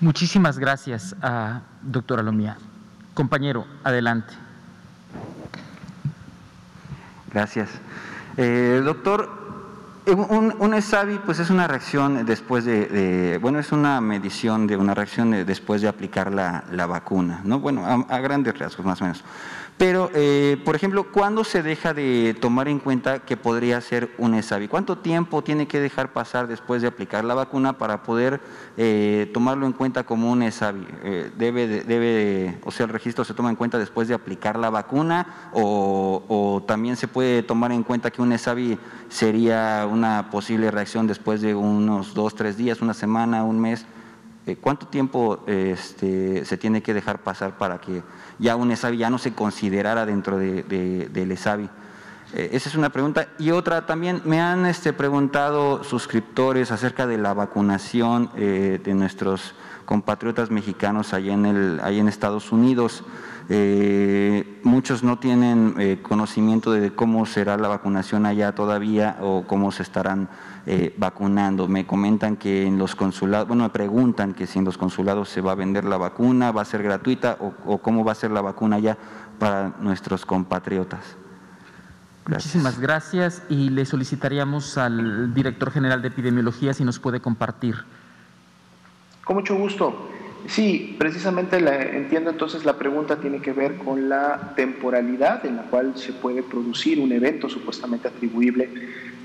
Muchísimas gracias, a doctora. Compañero, adelante. Gracias. Eh, doctor, un, un ESAVI pues es una reacción después de, bueno, es una medición de una reacción después de aplicar la, vacuna, ¿no? Bueno, a, a, grandes rasgos más o menos. Pero, eh, por ejemplo, ¿cuándo se deja de tomar en cuenta que podría ser un ESAVI? ¿Cuánto tiempo tiene que dejar pasar después de aplicar la vacuna para poder eh, tomarlo en cuenta como un ESAVI? Eh, debe, debe, o sea, el registro se toma en cuenta después de aplicar la vacuna o, o también se puede tomar en cuenta que un ESAVI sería una posible reacción después de unos dos, tres días, una semana, un mes? ¿Cuánto tiempo este, se tiene que dejar pasar para que ya un ESAVI ya no se considerara dentro de, del ESAVI. Eh, esa es una pregunta. Y otra también, me han este, preguntado suscriptores acerca de la vacunación eh, de nuestros compatriotas mexicanos allá en, el, allá en Estados Unidos. Eh, muchos no tienen conocimiento de cómo será la vacunación allá todavía o cómo se estarán eh, vacunando. Me comentan que en los consulados, bueno, me preguntan que si en los consulados se va a vender la vacuna, va a ser gratuita o, cómo va a ser la vacuna ya para nuestros compatriotas. Muchísimas gracias y le solicitaríamos al director general de epidemiología si nos puede compartir. Con mucho gusto. Sí, precisamente la, entiendo entonces la pregunta tiene que ver con la temporalidad en la cual se puede producir un evento supuestamente atribuible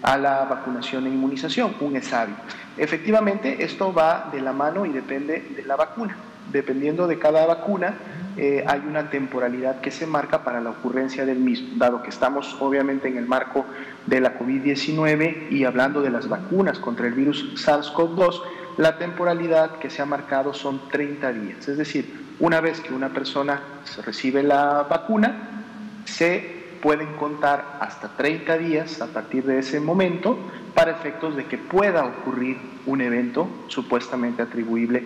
a la vacunación e inmunización, un ESAVI. Efectivamente, esto va de la mano y depende de la vacuna. dependiendo de cada vacuna, eh, hay una temporalidad que se marca para la ocurrencia del mismo, dado que estamos obviamente en el marco de la COVID-19 y hablando de las vacunas contra el virus SARS-CoV-2, la temporalidad que se ha marcado son 30 días, es decir, una vez que una persona recibe la vacuna, se pueden contar hasta 30 días a partir de ese momento para efectos de que pueda ocurrir un evento supuestamente atribuible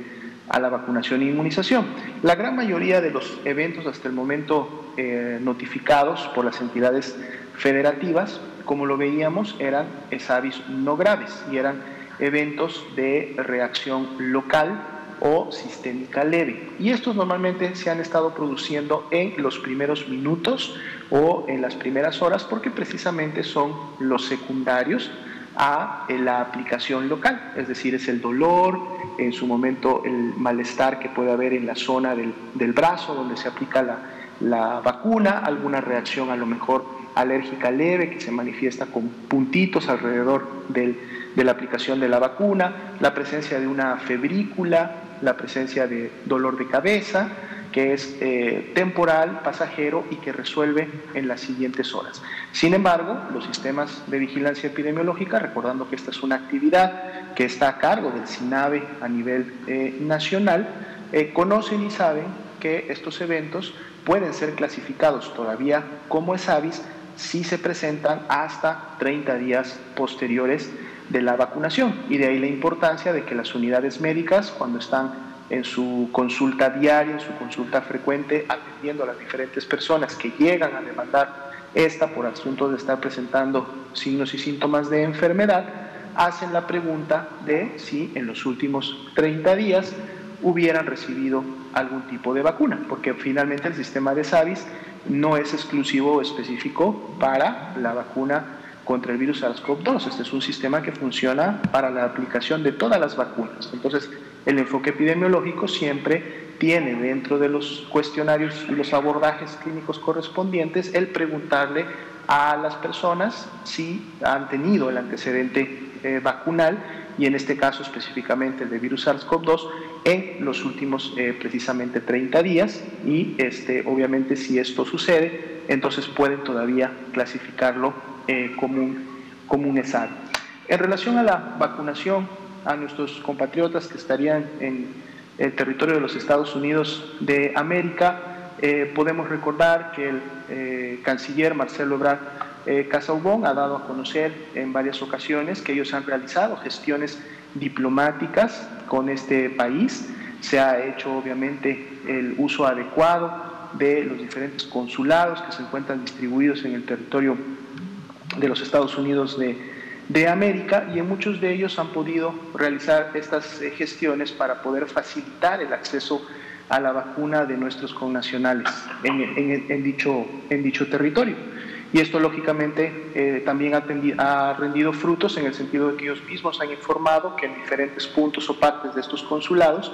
a la vacunación e inmunización. La gran mayoría de los eventos hasta el momento eh, notificados por las entidades federativas, como lo veíamos, eran ESAVIS no graves y eran eventos de reacción local o sistémica leve. Y estos normalmente se han estado produciendo en los primeros minutos o en las primeras horas porque precisamente son los secundarios a la aplicación local, es decir, es el dolor, en su momento el malestar que puede haber en la zona del, brazo donde se aplica la, la, vacuna, alguna reacción a lo mejor alérgica leve que se manifiesta con puntitos alrededor del, de la aplicación de la vacuna, la presencia de una febrícula, la presencia de dolor de cabeza, que es eh, temporal, pasajero y que resuelve en las siguientes horas. Sin embargo, los sistemas de vigilancia epidemiológica, recordando que esta es una actividad que está a cargo del SINAVE a nivel eh, nacional, eh, conocen y saben que estos eventos pueden ser clasificados todavía como ESAVIS si se presentan hasta 30 días posteriores de la vacunación. Y de ahí la importancia de que las unidades médicas, cuando están en su consulta diaria, en su consulta frecuente, atendiendo a las diferentes personas que llegan a demandar esta por asunto de estar presentando signos y síntomas de enfermedad, hacen la pregunta de si en los últimos 30 días hubieran recibido algún tipo de vacuna, porque finalmente el sistema de SAVIS no es exclusivo o específico para la vacuna contra el virus SARS-CoV-2. Este es un sistema que funciona para la aplicación de todas las vacunas. Entonces, el enfoque epidemiológico siempre tiene dentro de los cuestionarios y los abordajes clínicos correspondientes el preguntarle a las personas si han tenido el antecedente eh, vacunal y en este caso específicamente el de virus SARS-CoV-2 en los últimos eh, precisamente 30 días y este, obviamente si esto sucede entonces pueden todavía clasificarlo eh, como, un, como un ESAD. En relación a la vacunación a nuestros compatriotas que estarían en el territorio de los Estados Unidos de América. Eh, podemos recordar que el eh, canciller Marcelo Ebrard eh, Casaubon ha dado a conocer en varias ocasiones que ellos han realizado gestiones diplomáticas con este país. Se ha hecho obviamente el uso adecuado de los diferentes consulados que se encuentran distribuidos en el territorio de los Estados Unidos de de América y en muchos de ellos han podido realizar estas eh, gestiones para poder facilitar el acceso a la vacuna de nuestros connacionales en, dicho, en dicho territorio. Y esto lógicamente eh, también ha, rendido frutos en el sentido de que ellos mismos han informado que en diferentes puntos o partes de estos consulados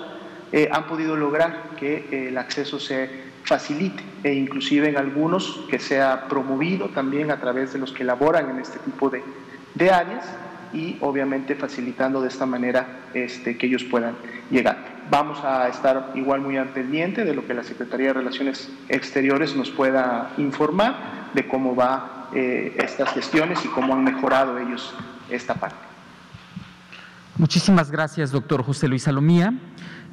eh, han podido lograr que el acceso se facilite e inclusive en algunos que sea promovido también a través de los que laboran en este tipo de, de áreas y obviamente facilitando de esta manera este, que ellos puedan llegar. Vamos a estar igual muy al pendiente de lo que la Secretaría de Relaciones Exteriores nos pueda informar de cómo va eh, estas gestiones y cómo han mejorado ellos esta parte. Muchísimas gracias, doctor José Luis Salomía.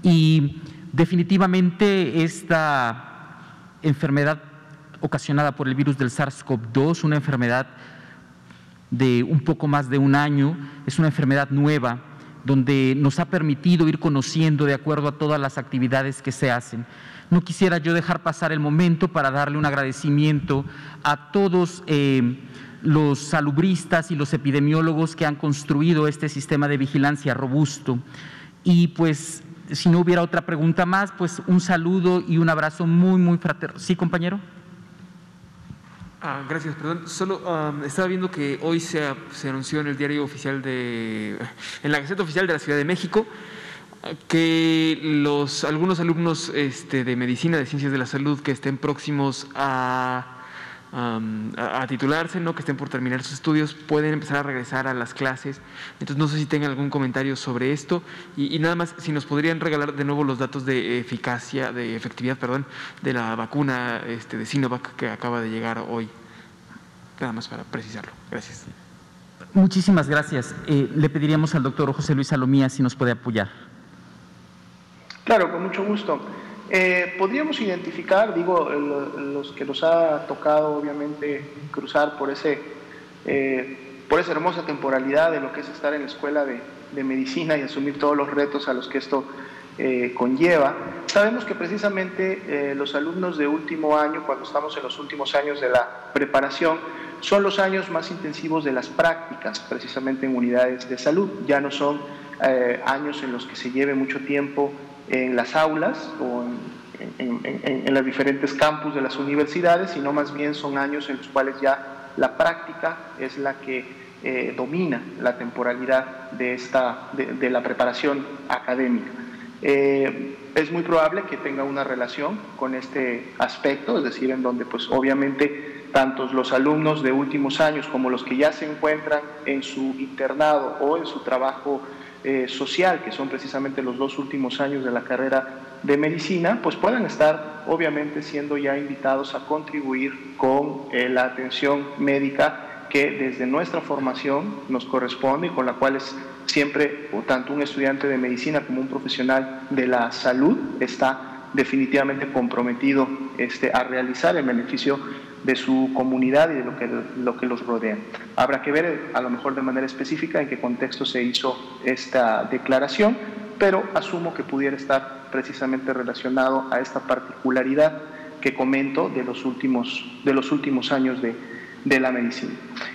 Y definitivamente esta enfermedad ocasionada por el virus del SARS-CoV-2, una enfermedad de un poco más de un año, es una enfermedad nueva donde nos ha permitido ir conociendo de acuerdo a todas las actividades que se hacen. No quisiera yo dejar pasar el momento para darle un agradecimiento a todos eh, los salubristas y los epidemiólogos que han construido este sistema de vigilancia robusto. Y pues, si no hubiera otra pregunta más, pues un saludo y un abrazo muy, muy fraterno. ¿Sí, compañero? Ah, gracias, perdón. Solo estaba viendo que hoy se, se, anunció en el diario oficial de, en la Gaceta Oficial de la Ciudad de México, que los algunos alumnos este, de medicina, de ciencias de la salud, que estén próximos a a, titularse, ¿no? que estén por terminar sus estudios, pueden empezar a regresar a las clases. Entonces, no sé si tengan algún comentario sobre esto y, nada más, si nos podrían regalar de nuevo los datos de eficacia, de efectividad, perdón, de la vacuna este, de Sinovac que acaba de llegar hoy. Nada más para precisarlo. Gracias. Muchísimas gracias. Eh, le pediríamos al doctor José Luis Salomía si nos puede apoyar. Claro, con mucho gusto. Eh, podríamos identificar, digo, los que nos ha tocado obviamente cruzar por, ese, eh, por esa hermosa temporalidad de lo que es estar en la escuela de, medicina y asumir todos los retos a los que esto eh, conlleva. Sabemos que precisamente los alumnos de último año, cuando estamos en los últimos años de la preparación, son los años más intensivos de las prácticas, precisamente en unidades de salud. Ya no son años en los que se lleve mucho tiempo en las aulas o en, en, los diferentes campus de las universidades, sino más bien son años en los cuales ya la práctica es la que eh, domina la temporalidad de, esta, de, la preparación académica. Eh, es muy probable que tenga una relación con este aspecto, es decir, en donde pues obviamente tantos los alumnos de últimos años como los que ya se encuentran en su internado o en su trabajo eh, social, que son precisamente los dos últimos años de la carrera de medicina, pues puedan estar obviamente siendo ya invitados a contribuir con eh, la atención médica que desde nuestra formación nos corresponde y con la cual es siempre, tanto un estudiante de medicina como un profesional de la salud está definitivamente comprometido este, a realizar el beneficio de su comunidad y de lo que, lo que los rodea. Habrá que ver a lo mejor de manera específica en qué contexto se hizo esta declaración, pero asumo que pudiera estar precisamente relacionado a esta particularidad que comento de los últimos, de los últimos años de, de la medicina.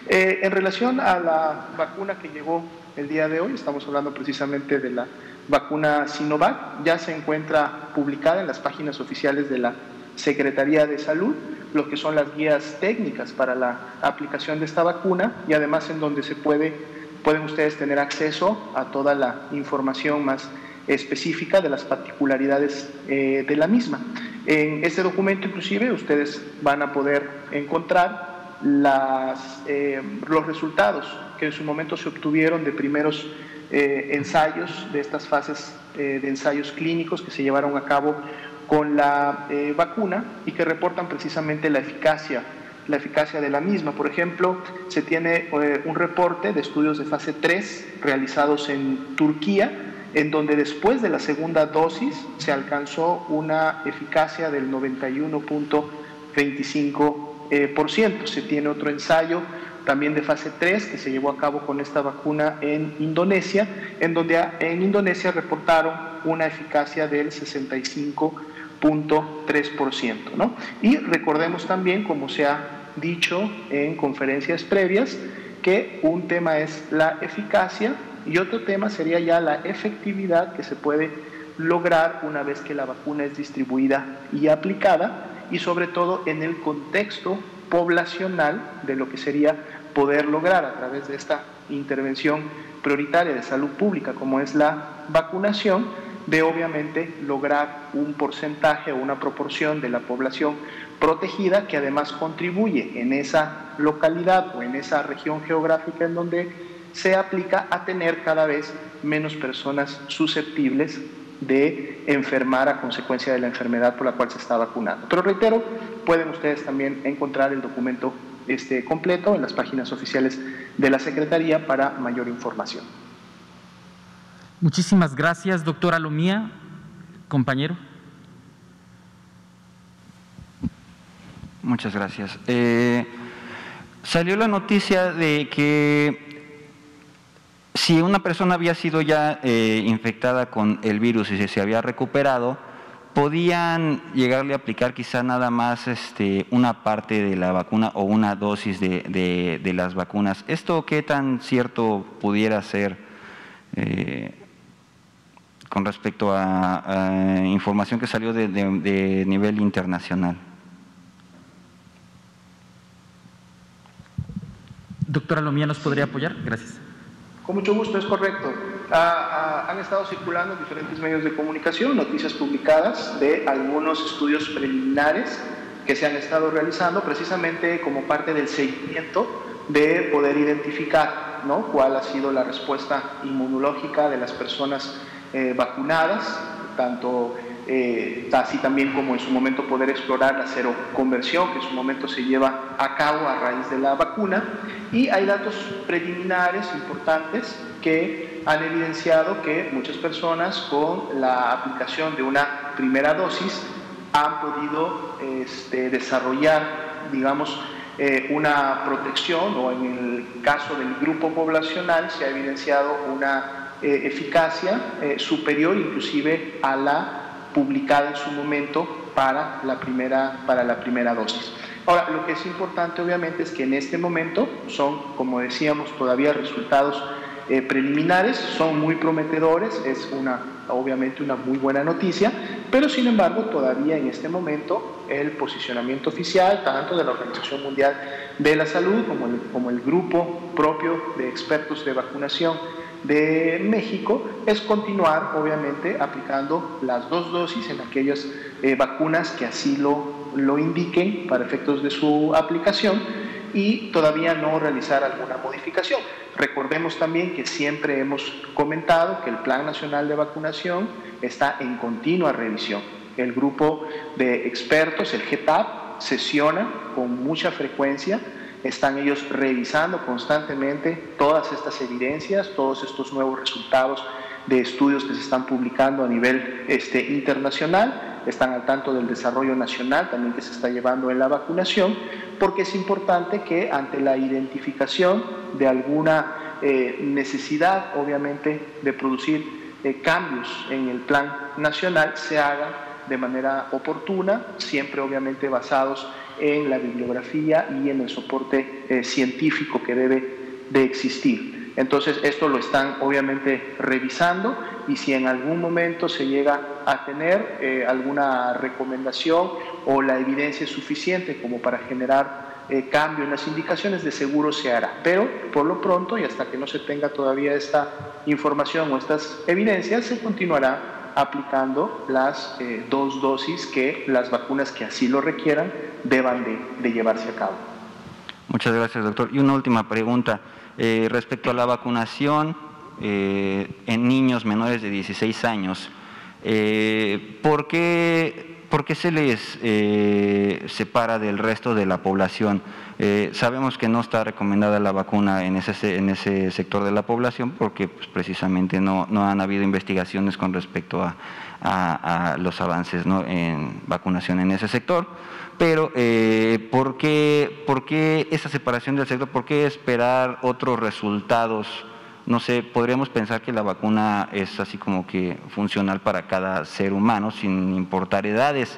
Eh, en relación a la vacuna que llegó el día de hoy, estamos hablando precisamente de la vacuna Sinovac, ya se encuentra publicada en las páginas oficiales de la Secretaría de Salud lo que son las guías técnicas para la aplicación de esta vacuna y además en donde se puede, pueden ustedes tener acceso a toda la información más específica de las particularidades eh, de la misma. En este documento inclusive ustedes van a poder encontrar las, eh, los resultados que en su momento se obtuvieron de primeros eh, ensayos, de estas fases de ensayos clínicos que se llevaron a cabo con la eh, vacuna y que reportan precisamente la eficacia, la eficacia de la misma. Por ejemplo, se tiene eh, un reporte de estudios de fase 3 realizados en Turquía, en donde después de la segunda dosis se alcanzó una eficacia del 91.25%. Eh, se tiene otro ensayo también de fase 3 que se llevó a cabo con esta vacuna en Indonesia, en donde en Indonesia reportaron una eficacia del 65%. 3%. ¿no? Y recordemos también, como se ha dicho en conferencias previas, que un tema es la eficacia y otro tema sería ya la efectividad que se puede lograr una vez que la vacuna es distribuida y aplicada y sobre todo en el contexto poblacional de lo que sería poder lograr a través de esta intervención prioritaria de salud pública como es la vacunación de obviamente lograr un porcentaje o una proporción de la población protegida que además contribuye en esa localidad o en esa región geográfica en donde se aplica a tener cada vez menos personas susceptibles de enfermar a consecuencia de la enfermedad por la cual se está vacunando. Pero reitero, pueden ustedes también encontrar el documento este, completo en las páginas oficiales de la Secretaría para mayor información. Muchísimas gracias, doctora Lomía. Compañero. Muchas gracias. Eh, salió la noticia de que si una persona había sido ya eh, infectada con el virus y se, había recuperado, podían llegarle a aplicar quizá nada más este, una parte de la vacuna o una dosis de, de, las vacunas. ¿Esto qué tan cierto pudiera ser? Eh, con respecto a, información que salió de, nivel internacional. Doctora Lomía, ¿nos podría apoyar? Gracias. Con mucho gusto, es correcto. han estado circulando en diferentes medios de comunicación noticias publicadas de algunos estudios preliminares que se han estado realizando precisamente como parte del seguimiento de poder identificar ¿no? cuál ha sido la respuesta inmunológica de las personas eh, vacunadas, tanto eh, así también como en su momento poder explorar la seroconversión que en su momento se lleva a cabo a raíz de la vacuna. Y hay datos preliminares importantes que han evidenciado que muchas personas con la aplicación de una primera dosis han podido este, desarrollar, digamos, eh, una protección o en el caso del grupo poblacional se ha evidenciado una eh, eficacia eh, superior inclusive a la publicada en su momento para la primera, para la primera dosis. Ahora, lo que es importante obviamente es que en este momento son, como decíamos, todavía resultados eh, preliminares, son muy prometedores, es una, obviamente una muy buena noticia, pero sin embargo todavía en este momento el posicionamiento oficial, tanto de la Organización Mundial de la Salud como el, como el grupo propio de expertos de vacunación de México, es continuar obviamente aplicando las dos dosis en aquellas eh, vacunas que así lo, lo indiquen para efectos de su aplicación y todavía no realizar alguna modificación. Recordemos también que siempre hemos comentado que el Plan Nacional de Vacunación está en continua revisión. El grupo de expertos, el GETAP, sesiona con mucha frecuencia, están ellos revisando constantemente todas estas evidencias, todos estos nuevos resultados de estudios que se están publicando a nivel este, internacional, están al tanto del desarrollo nacional también que se está llevando en la vacunación, porque es importante que ante la identificación de alguna eh, necesidad, obviamente, de producir eh, cambios en el plan nacional, se haga de manera oportuna, siempre obviamente basados en la bibliografía y en el soporte eh, científico que debe de existir. Entonces, esto lo están obviamente revisando y si en algún momento se llega a tener eh, alguna recomendación o la evidencia es suficiente como para generar eh, cambio en las indicaciones, de seguro se hará. Pero por lo pronto y hasta que no se tenga todavía esta información o estas evidencias, se continuará aplicando las eh, dos dosis que las vacunas que así lo requieran deban de llevarse a cabo. Muchas gracias, doctor. Y una última pregunta. Eh, respecto a la vacunación eh, en niños menores de 16 años, ¿por, qué, se les separa del resto de la población? Sabemos que no está recomendada la vacuna en ese, en ese sector de la población porque pues, precisamente no, no, han habido investigaciones con respecto a, a, los avances en vacunación en ese sector. Pero, eh, ¿por, ¿por qué esa separación del sector? ¿Por qué esperar otros resultados? No sé, podríamos pensar que la vacuna es así como que funcional para cada ser humano, sin importar edades.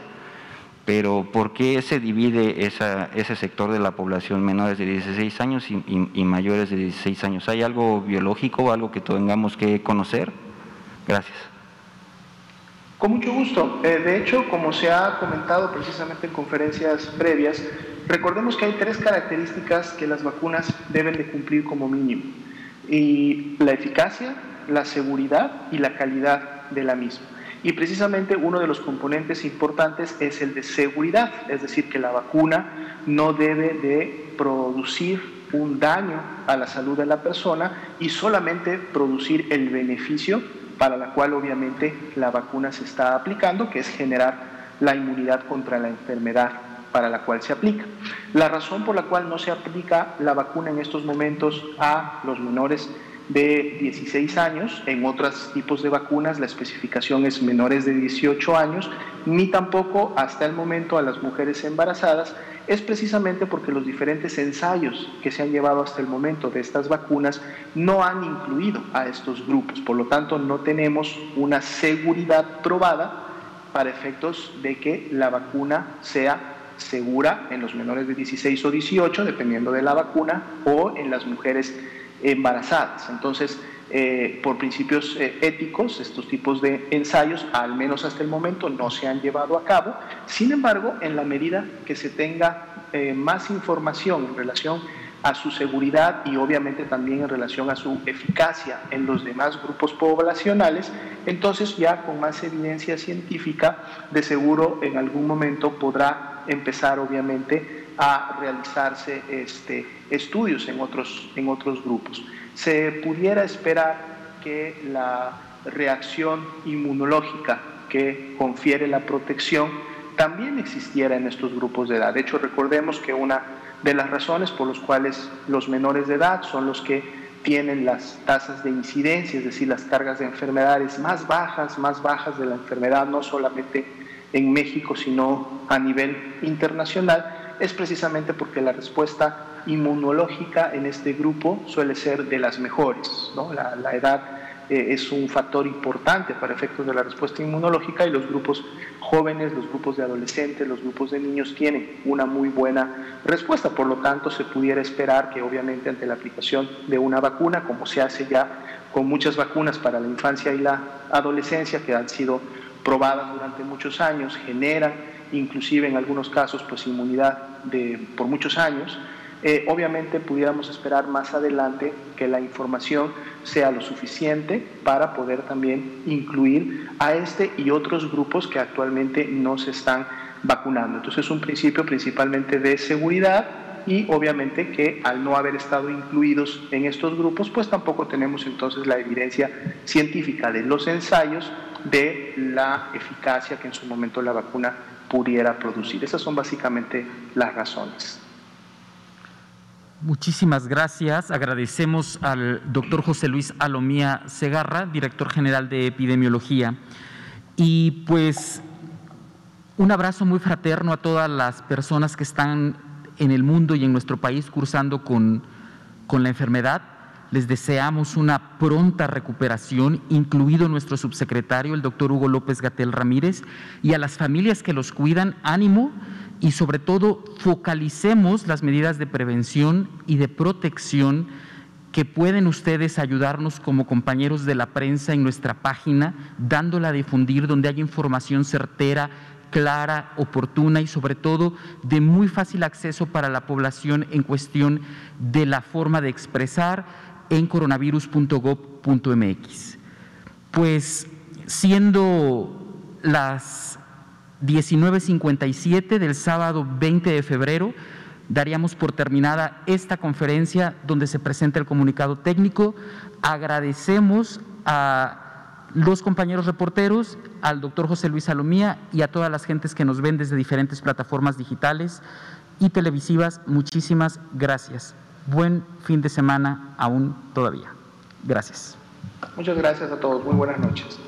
Pero, ¿por qué se divide ese sector de la población menores de 16 años y, y mayores de 16 años? ¿Hay algo biológico, algo que tengamos que conocer? Gracias. Con mucho gusto. Eh, de hecho, como se ha comentado precisamente en conferencias previas, recordemos que hay tres características que las vacunas deben de cumplir como mínimo. Y la eficacia, la seguridad y la calidad de la misma. Y precisamente uno de los componentes importantes es el de seguridad, es decir, que la vacuna no debe de producir un daño a la salud de la persona y solamente producir el beneficio para la cual obviamente la vacuna se está aplicando, que es generar la inmunidad contra la enfermedad para la cual se aplica. La razón por la cual no se aplica la vacuna en estos momentos a los menores de 16 años, en otros tipos de vacunas la especificación es menores de 18 años, ni tampoco hasta el momento a las mujeres embarazadas, es precisamente porque los diferentes ensayos que se han llevado hasta el momento de estas vacunas no han incluido a estos grupos, por lo tanto no tenemos una seguridad probada para efectos de que la vacuna sea segura en los menores de 16 o 18, dependiendo de la vacuna, o en las mujeres embarazadas. Entonces, eh, por principios eh, éticos, estos tipos de ensayos, al menos hasta el momento, no se han llevado a cabo. Sin embargo, en la medida que se tenga eh, más información en relación a su seguridad y obviamente también en relación a su eficacia en los demás grupos poblacionales, entonces ya con más evidencia científica, de seguro en algún momento podrá empezar obviamente a realizarse este, estudios en otros, en otros grupos. Se pudiera esperar que la reacción inmunológica que confiere la protección también existiera en estos grupos de edad. De hecho, recordemos que una de las razones por las cuales los menores de edad son los que tienen las tasas de incidencia, es decir, las cargas de enfermedades más bajas, más bajas de la enfermedad, no solamente en México, sino a nivel internacional, es precisamente porque la respuesta inmunológica en este grupo suele ser de las mejores. ¿no? La, edad eh, es un factor importante para efectos de la respuesta inmunológica y los grupos jóvenes, los grupos de adolescentes, los grupos de niños tienen una muy buena respuesta. Por lo tanto, se pudiera esperar que obviamente ante la aplicación de una vacuna, como se hace ya con muchas vacunas para la infancia y la adolescencia que han sido probadas durante muchos años, generan inclusive en algunos casos pues inmunidad por muchos años, eh, obviamente pudiéramos esperar más adelante que la información sea lo suficiente para poder también incluir a este y otros grupos que actualmente no se están vacunando. Entonces es un principio principalmente de seguridad y obviamente que al no haber estado incluidos en estos grupos, pues tampoco tenemos entonces la evidencia científica de los ensayos de la eficacia que en su momento la vacuna pudiera producir. Esas son básicamente las razones. Muchísimas gracias. Agradecemos al doctor José Luis Alomía Segarra, director general de epidemiología. Y pues un abrazo muy fraterno a todas las personas que están en el mundo y en nuestro país cursando con, con la enfermedad. Les deseamos una pronta recuperación, incluido nuestro subsecretario, el doctor Hugo López Gatel Ramírez, y a las familias que los cuidan, ánimo y sobre todo focalicemos las medidas de prevención y de protección que pueden ustedes ayudarnos como compañeros de la prensa en nuestra página, dándola a difundir donde hay información certera, clara, oportuna y sobre todo de muy fácil acceso para la población en cuestión de la forma de expresar en coronavirus.gov.mx. Pues siendo las 19.57 del sábado 20 de febrero, daríamos por terminada esta conferencia donde se presenta el comunicado técnico. Agradecemos a los compañeros reporteros, al doctor José Luis Salomía y a todas las gentes que nos ven desde diferentes plataformas digitales y televisivas. Muchísimas gracias. Buen fin de semana aún todavía. Gracias. Muchas gracias a todos. Muy buenas noches.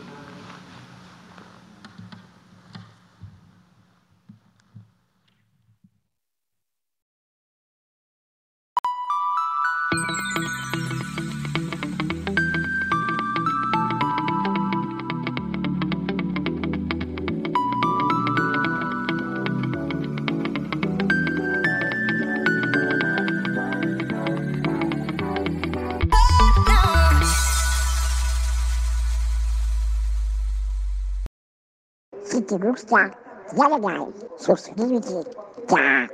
Кирюшка, Ялагай, Сусливики, Да.